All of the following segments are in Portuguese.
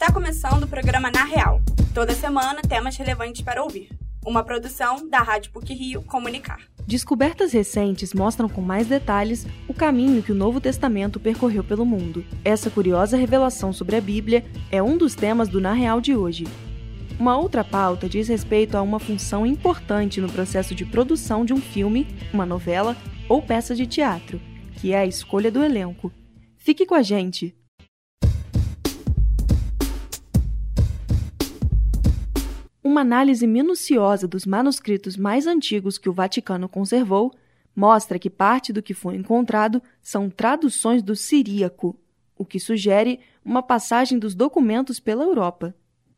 Está começando o programa Na Real. Toda semana, temas relevantes para ouvir. Uma produção da Rádio PUC Rio Comunicar. Descobertas recentes mostram com mais detalhes o caminho que o Novo Testamento percorreu pelo mundo. Essa curiosa revelação sobre a Bíblia é um dos temas do Na Real de hoje. Uma outra pauta diz respeito a uma função importante no processo de produção de um filme, uma novela ou peça de teatro, que é a escolha do elenco. Fique com a gente! Uma análise minuciosa dos manuscritos mais antigos que o Vaticano conservou mostra que parte do que foi encontrado são traduções do siríaco, o que sugere uma passagem dos documentos pela Europa.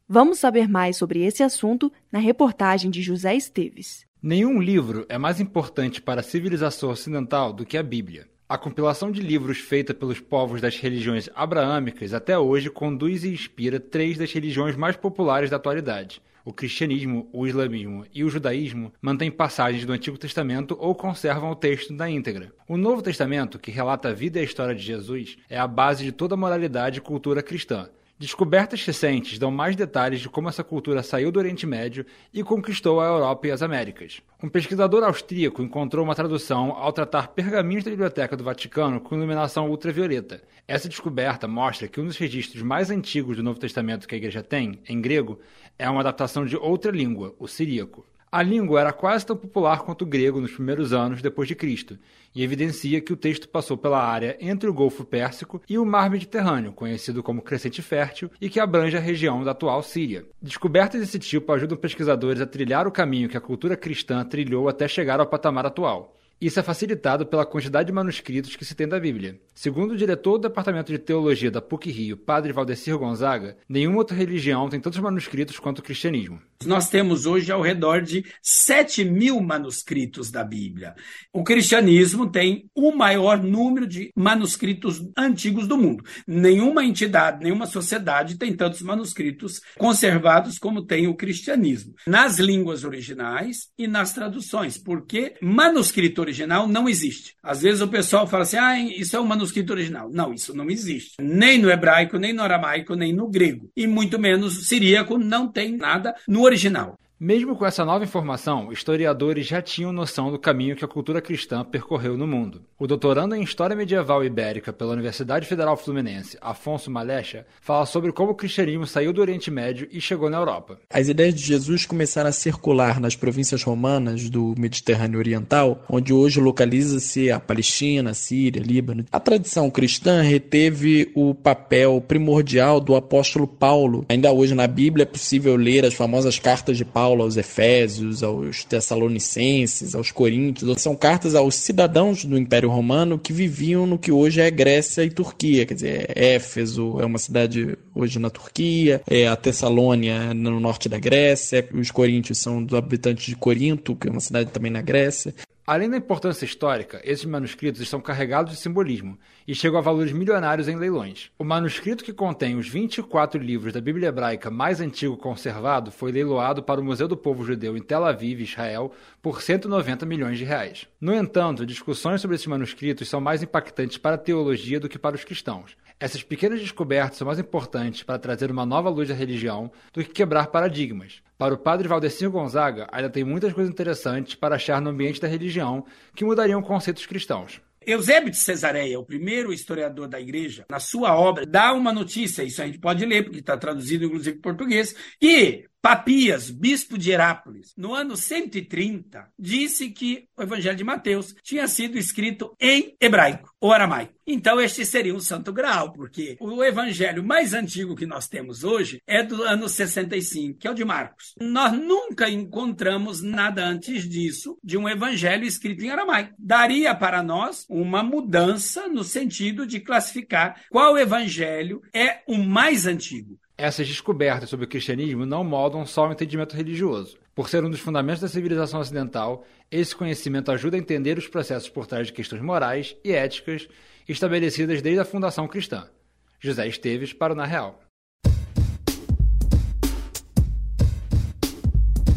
Vamos saber mais sobre esse assunto na reportagem de José Esteves. Nenhum livro é mais importante para a civilização ocidental do que a Bíblia. A compilação de livros feita pelos povos das religiões abraâmicas até hoje conduz e inspira três das religiões mais populares da atualidade: o cristianismo, o islamismo e o judaísmo mantêm passagens do Antigo Testamento ou conservam o texto na íntegra. O Novo Testamento, que relata a vida e a história de Jesus, é a base de toda a moralidade e cultura cristã. Descobertas recentes dão mais detalhes de como essa cultura saiu do Oriente Médio e conquistou a Europa e as Américas. Um pesquisador austríaco encontrou uma tradução ao tratar pergaminhos da Biblioteca do Vaticano com iluminação ultravioleta. Essa descoberta mostra que um dos registros mais antigos do Novo Testamento que a Igreja tem, em grego, é uma adaptação de outra língua, o siríaco. A língua era quase tão popular quanto o grego nos primeiros anos depois de Cristo, e evidencia que o texto passou pela área entre o Golfo Pérsico e o Mar Mediterrâneo, conhecido como Crescente Fértil, e que abrange a região da atual Síria. Descobertas desse tipo ajudam pesquisadores a trilhar o caminho que a cultura cristã trilhou até chegar ao patamar atual. Isso é facilitado pela quantidade de manuscritos que se tem da Bíblia. Segundo o diretor do Departamento de Teologia da PUC-Rio, padre Valdecir Gonzaga, nenhuma outra religião tem tantos manuscritos quanto o cristianismo. Nós temos hoje ao redor de 7 mil manuscritos da Bíblia. O cristianismo tem o maior número de manuscritos antigos do mundo. Nenhuma entidade, nenhuma sociedade tem tantos manuscritos conservados como tem o cristianismo. Nas línguas originais e nas traduções, porque manuscrito original não existe. Às vezes o pessoal fala assim: ah, isso é um manuscrito original. Não, isso não existe. Nem no hebraico, nem no aramaico, nem no grego. E muito menos siríaco não tem nada no original. Mesmo com essa nova informação, historiadores já tinham noção do caminho que a cultura cristã percorreu no mundo. O doutorando em História Medieval Ibérica pela Universidade Federal Fluminense, Afonso Malecha, fala sobre como o cristianismo saiu do Oriente Médio e chegou na Europa. As ideias de Jesus começaram a circular nas províncias romanas do Mediterrâneo Oriental, onde hoje localiza-se a Palestina, a Síria, Líbano. A tradição cristã reteve o papel primordial do apóstolo Paulo. Ainda hoje na Bíblia é possível ler as famosas cartas de Paulo Paulo aos Efésios, aos Tessalonicenses, aos Coríntios. São cartas aos cidadãos do Império Romano que viviam no que hoje é Grécia e Turquia. Quer dizer, Éfeso é uma cidade hoje na Turquia, é a Tessalônia no norte da Grécia, os coríntios são dos habitantes de Corinto, que é uma cidade também na Grécia. Além da importância histórica, esses manuscritos estão carregados de simbolismo e chegam a valores milionários em leilões. O manuscrito que contém os 24 livros da Bíblia hebraica mais antigo conservado foi leiloado para o Museu do Povo Judeu em Tel Aviv, Israel, por 190 milhões de reais. No entanto, discussões sobre esses manuscritos são mais impactantes para a teologia do que para os cristãos. Essas pequenas descobertas são mais importantes para trazer uma nova luz à religião do que quebrar paradigmas. Para o padre Valdecir Gonzaga, ainda tem muitas coisas interessantes para achar no ambiente da religião que mudariam conceitos cristãos. Eusébio de Cesareia, o primeiro historiador da igreja, na sua obra, dá uma notícia, isso a gente pode ler, porque está traduzido inclusive em português, que Papias, bispo de Herápolis, no ano 130, disse que o Evangelho de Mateus tinha sido escrito em hebraico ou aramaico. Então, este seria um santo grau, porque o evangelho mais antigo que nós temos hoje é do ano 65, que é o de Marcos. Nós nunca encontramos nada antes disso de um evangelho escrito em aramaico. Daria para nós uma mudança no sentido de classificar qual evangelho é o mais antigo. Essas descobertas sobre o cristianismo não moldam só o entendimento religioso. Por ser um dos fundamentos da civilização ocidental, esse conhecimento ajuda a entender os processos por trás de questões morais e éticas estabelecidas desde a fundação cristã. José Esteves para o Na Real.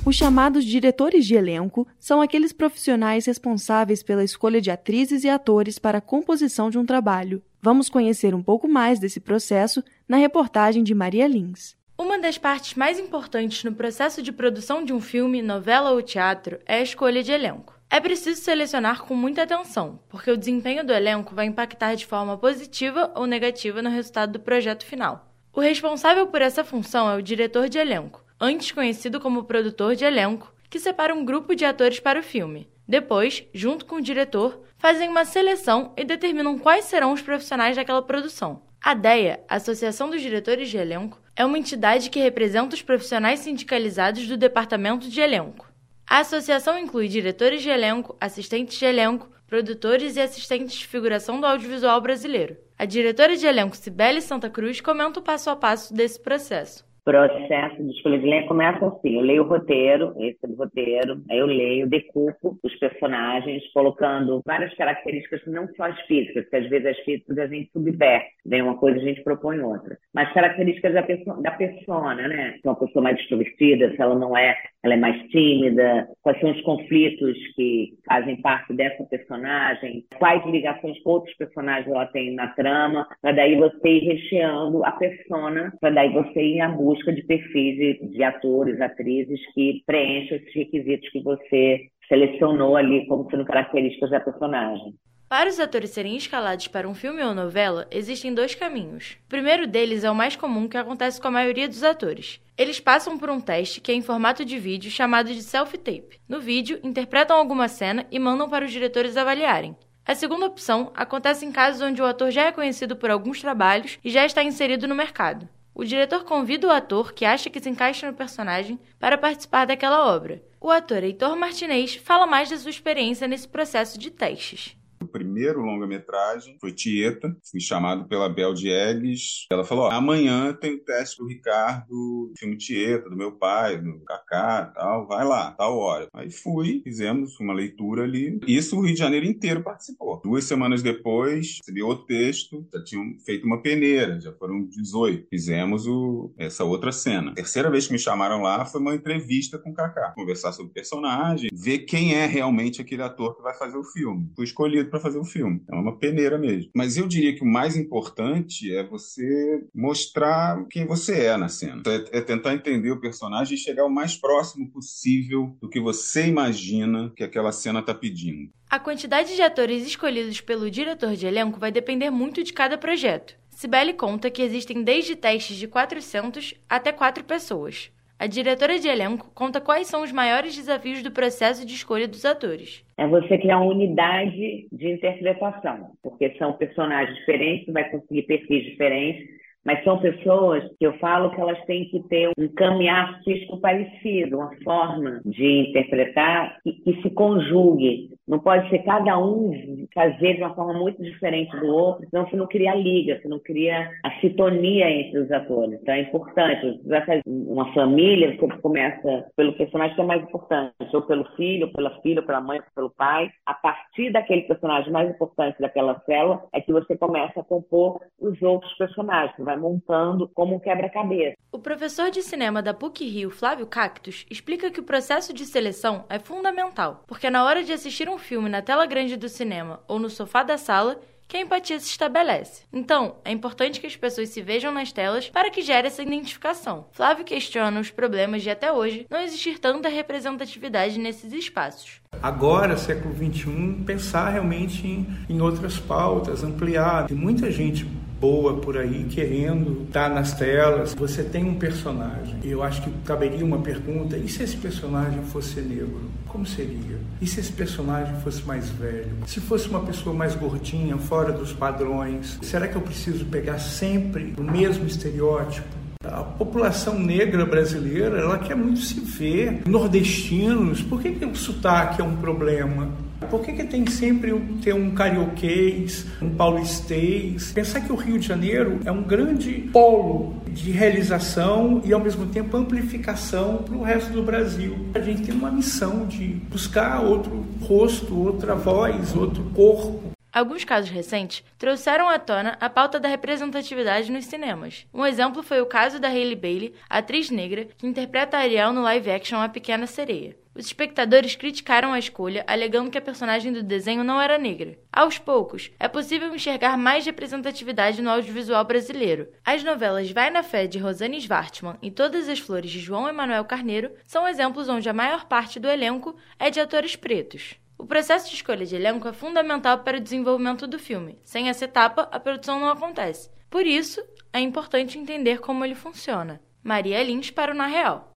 Os chamados diretores de elenco são aqueles profissionais responsáveis pela escolha de atrizes e atores para a composição de um trabalho. Vamos conhecer um pouco mais desse processo na reportagem de Maria Lins. Uma das partes mais importantes no processo de produção de um filme, novela ou teatro é a escolha de elenco. É preciso selecionar com muita atenção, porque o desempenho do elenco vai impactar de forma positiva ou negativa no resultado do projeto final. O responsável por essa função é o diretor de elenco, antes conhecido como produtor de elenco, que separa um grupo de atores para o filme. Depois, junto com o diretor, fazem uma seleção e determinam quais serão os profissionais daquela produção. A DEA, Associação dos Diretores de Elenco, é uma entidade que representa os profissionais sindicalizados do departamento de elenco. A associação inclui diretores de elenco, assistentes de elenco, produtores e assistentes de figuração do audiovisual brasileiro. A diretora de elenco Cibele Santa Cruz comenta o passo a passo desse processo processo de escolha de lenha começa assim: eu leio o roteiro, esse é o roteiro, aí eu leio, decupo os personagens, colocando várias características, não só as físicas, porque às vezes as físicas a gente subverte, vem uma coisa a gente propõe outra, mas características da, pessoa, da persona, né? Se é uma pessoa mais extrovertida, se ela não é, ela é mais tímida, quais são os conflitos que fazem parte dessa personagem, quais ligações com outros personagens ela tem na trama, para daí você ir recheando a persona, para daí você ir à busca de perfis de atores, atrizes que preencham esses requisitos que você selecionou ali como sendo características da personagem. Para os atores serem escalados para um filme ou novela, existem dois caminhos. O primeiro deles é o mais comum que acontece com a maioria dos atores. Eles passam por um teste que é em formato de vídeo chamado de self-tape. No vídeo, interpretam alguma cena e mandam para os diretores avaliarem. A segunda opção acontece em casos onde o ator já é conhecido por alguns trabalhos e já está inserido no mercado. O diretor convida o ator que acha que se encaixa no personagem para participar daquela obra. O ator Heitor Martinez fala mais da sua experiência nesse processo de testes o primeiro longa-metragem foi Tieta, fui chamado pela Bel Diegues. Ela falou: amanhã tem o teste do Ricardo, filme Tieta, do meu pai, do Kaká tal, vai lá, tal hora. Aí fui, fizemos uma leitura ali. Isso o Rio de Janeiro inteiro participou. Duas semanas depois, recebi outro texto, já tinham feito uma peneira, já foram 18. Fizemos o, essa outra cena. A terceira vez que me chamaram lá foi uma entrevista com o Kaká, conversar sobre o personagem, ver quem é realmente aquele ator que vai fazer o filme. Fui escolhido para fazer o filme. É uma peneira mesmo. Mas eu diria que o mais importante é você mostrar quem você é na cena. É, é tentar entender o personagem e chegar o mais próximo possível do que você imagina que aquela cena está pedindo. A quantidade de atores escolhidos pelo diretor de elenco vai depender muito de cada projeto. Sibeli conta que existem desde testes de 400 até 4 pessoas. A diretora de elenco conta quais são os maiores desafios do processo de escolha dos atores. É você criar uma unidade de interpretação, porque são personagens diferentes, vai conseguir perfis diferentes, mas são pessoas que eu falo que elas têm que ter um caminhar artístico parecido, uma forma de interpretar que, que se conjugue. Não pode ser cada um fazer de uma forma muito diferente do outro, senão você não cria a liga, você não cria a sintonia entre os atores. Então é importante. Você vai fazer uma família, você começa pelo personagem que é mais importante, ou pelo filho, ou pela filha, ou pela mãe, ou pelo pai. A partir daquele personagem mais importante daquela célula é que você começa a compor os outros personagens. Você vai montando como um quebra-cabeça. O professor de cinema da PUC Rio, Flávio Cactus, explica que o processo de seleção é fundamental, porque na hora de assistir um filme na tela grande do cinema ou no sofá da sala, que a empatia se estabelece. Então, é importante que as pessoas se vejam nas telas para que gere essa identificação. Flávio questiona os problemas de até hoje não existir tanta representatividade nesses espaços. Agora, século XXI, pensar realmente em, em outras pautas, ampliar. Tem muita gente boa por aí querendo estar nas telas. Você tem um personagem. Eu acho que caberia uma pergunta: e se esse personagem fosse negro? Como seria? E se esse personagem fosse mais velho? Se fosse uma pessoa mais gordinha, fora dos padrões? Será que eu preciso pegar sempre o mesmo estereótipo? A população negra brasileira, ela quer muito se ver. Nordestinos, por que, que o sotaque é um problema? Por que, que tem sempre ter um carioquês, um paulistês? Pensar que o Rio de Janeiro é um grande polo de realização e, ao mesmo tempo, amplificação para o resto do Brasil. A gente tem uma missão de buscar outro rosto, outra voz, outro corpo. Alguns casos recentes trouxeram à tona a pauta da representatividade nos cinemas. Um exemplo foi o caso da Hailey Bailey, atriz negra que interpreta Ariel no live action A Pequena Sereia. Os espectadores criticaram a escolha, alegando que a personagem do desenho não era negra. Aos poucos, é possível enxergar mais representatividade no audiovisual brasileiro. As novelas Vai na Fé de Rosane Svartman e Todas as Flores de João Emanuel Carneiro são exemplos onde a maior parte do elenco é de atores pretos. O processo de escolha de elenco é fundamental para o desenvolvimento do filme. Sem essa etapa, a produção não acontece. Por isso, é importante entender como ele funciona. Maria Lins para o Na Real.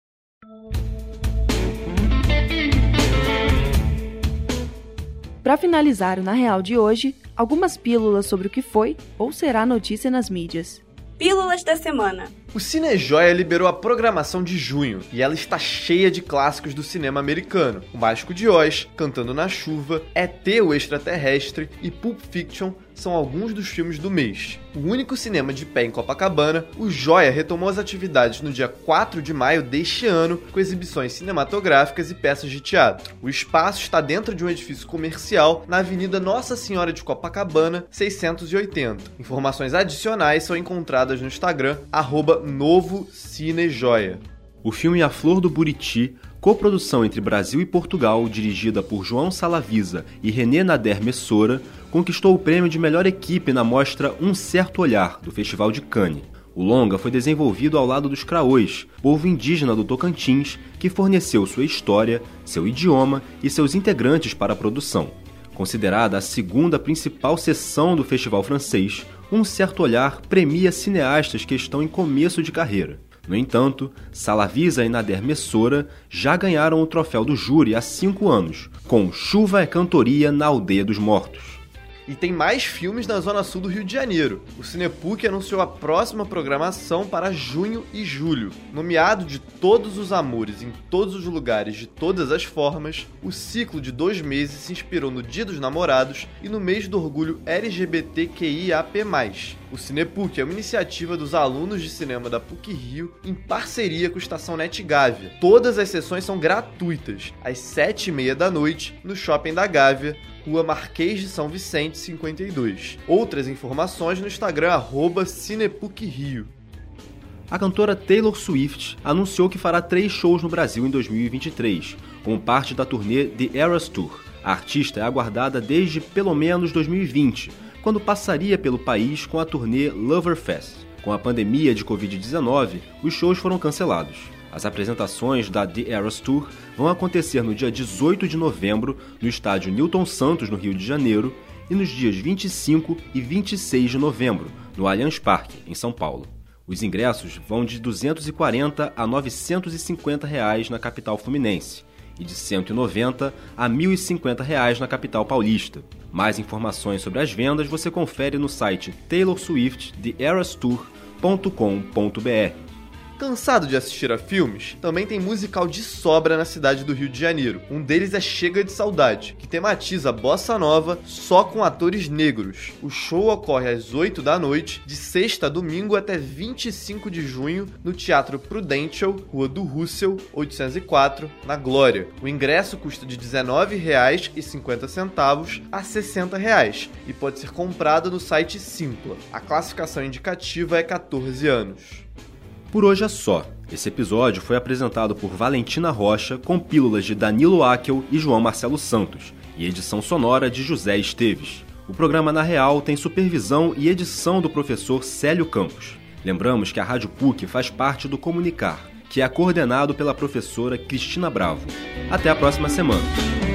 Para finalizar o Na Real de hoje, algumas pílulas sobre o que foi ou será notícia nas mídias. Pílulas da semana. O Cinejoia liberou a programação de junho e ela está cheia de clássicos do cinema americano. O Mágico de Oz, Cantando na Chuva, ET o Extraterrestre e Pulp Fiction são alguns dos filmes do mês. O único cinema de pé em Copacabana, o Joia retomou as atividades no dia 4 de maio deste ano com exibições cinematográficas e peças de teatro. O espaço está dentro de um edifício comercial na Avenida Nossa Senhora de Copacabana, 680. Informações adicionais são encontradas no Instagram, arroba Novo Cinejoia. O filme A Flor do Buriti, coprodução entre Brasil e Portugal, dirigida por João Salavisa e René Nader Messora, conquistou o prêmio de melhor equipe na mostra Um Certo Olhar, do Festival de Cannes. O longa foi desenvolvido ao lado dos Craôs, povo indígena do Tocantins, que forneceu sua história, seu idioma e seus integrantes para a produção. Considerada a segunda principal sessão do festival francês, Um Certo Olhar premia cineastas que estão em começo de carreira. No entanto, Salavisa e Nader Messora já ganharam o troféu do júri há cinco anos, com Chuva é Cantoria na Aldeia dos Mortos. E tem mais filmes na zona sul do Rio de Janeiro. O Cinepuc anunciou a próxima programação para junho e julho. Nomeado de todos os amores em todos os lugares de todas as formas, o ciclo de dois meses se inspirou no Dia dos Namorados e no mês do orgulho LGBTQIAP+. O Cinepuc é uma iniciativa dos alunos de cinema da PUC Rio em parceria com a Estação Net Gávea. Todas as sessões são gratuitas, às sete e meia da noite, no Shopping da Gávea, Rua Marquês de São Vicente, 52. Outras informações no Instagram, arroba CinepucRio. A cantora Taylor Swift anunciou que fará três shows no Brasil em 2023, como parte da turnê The Eras Tour. A artista é aguardada desde pelo menos 2020, quando passaria pelo país com a turnê Loverfest. Com a pandemia de Covid-19, os shows foram cancelados. As apresentações da The Eras Tour vão acontecer no dia 18 de novembro no estádio Newton Santos, no Rio de Janeiro, e nos dias 25 e 26 de novembro, no Allianz Parque, em São Paulo. Os ingressos vão de 240 a 950 reais na capital fluminense e de 190 a 1.050 reais na capital paulista. Mais informações sobre as vendas você confere no site taylorswifttheerastour.com.br. Cansado de assistir a filmes? Também tem musical de sobra na cidade do Rio de Janeiro. Um deles é Chega de Saudade, que tematiza bossa nova só com atores negros. O show ocorre às 8 da noite, de sexta a domingo até 25 de junho, no Teatro Prudential, Rua do Russell, 804, na Glória. O ingresso custa de R$ 19,50 a 60 reais, e pode ser comprado no site Simpla. A classificação indicativa é 14 anos. Por hoje é só. Esse episódio foi apresentado por Valentina Rocha com pílulas de Danilo Akel e João Marcelo Santos e edição sonora de José Esteves. O programa Na Real tem supervisão e edição do professor Célio Campos. Lembramos que a Rádio PUC faz parte do Comunicar, que é coordenado pela professora Cristina Bravo. Até a próxima semana.